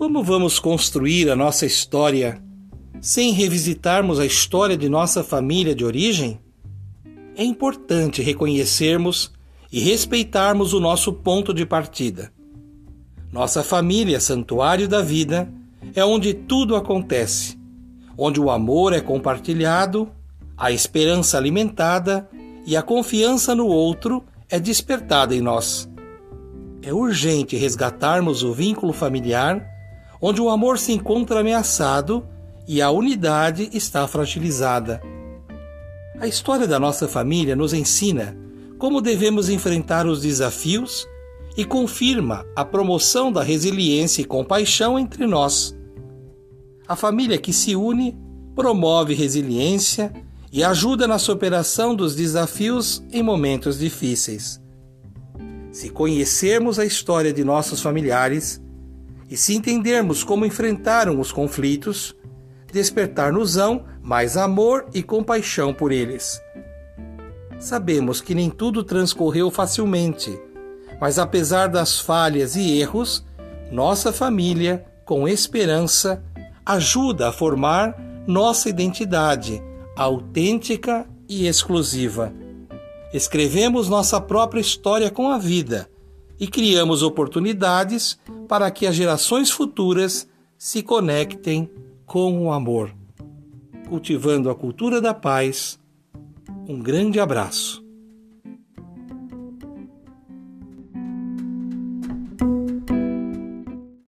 Como vamos construir a nossa história sem revisitarmos a história de nossa família de origem? É importante reconhecermos e respeitarmos o nosso ponto de partida. Nossa família, santuário da vida, é onde tudo acontece, onde o amor é compartilhado, a esperança alimentada e a confiança no outro é despertada em nós. É urgente resgatarmos o vínculo familiar, onde o amor se encontra ameaçado e a unidade está fragilizada. A história da nossa família nos ensina como devemos enfrentar os desafios e confirma a promoção da resiliência e compaixão entre nós. A família que se une promove resiliência e ajuda na superação dos desafios em momentos difíceis. Se conhecermos a história de nossos familiares e se entendermos como enfrentaram os conflitos, despertar-nos-ão mais amor e compaixão por eles. Sabemos que nem tudo transcorreu facilmente, mas apesar das falhas e erros, nossa família, com esperança, ajuda a formar nossa identidade autêntica e exclusiva. Escrevemos nossa própria história com a vida e criamos oportunidades para que as gerações futuras se conectem com o amor. Cultivando a cultura da paz. Um grande abraço.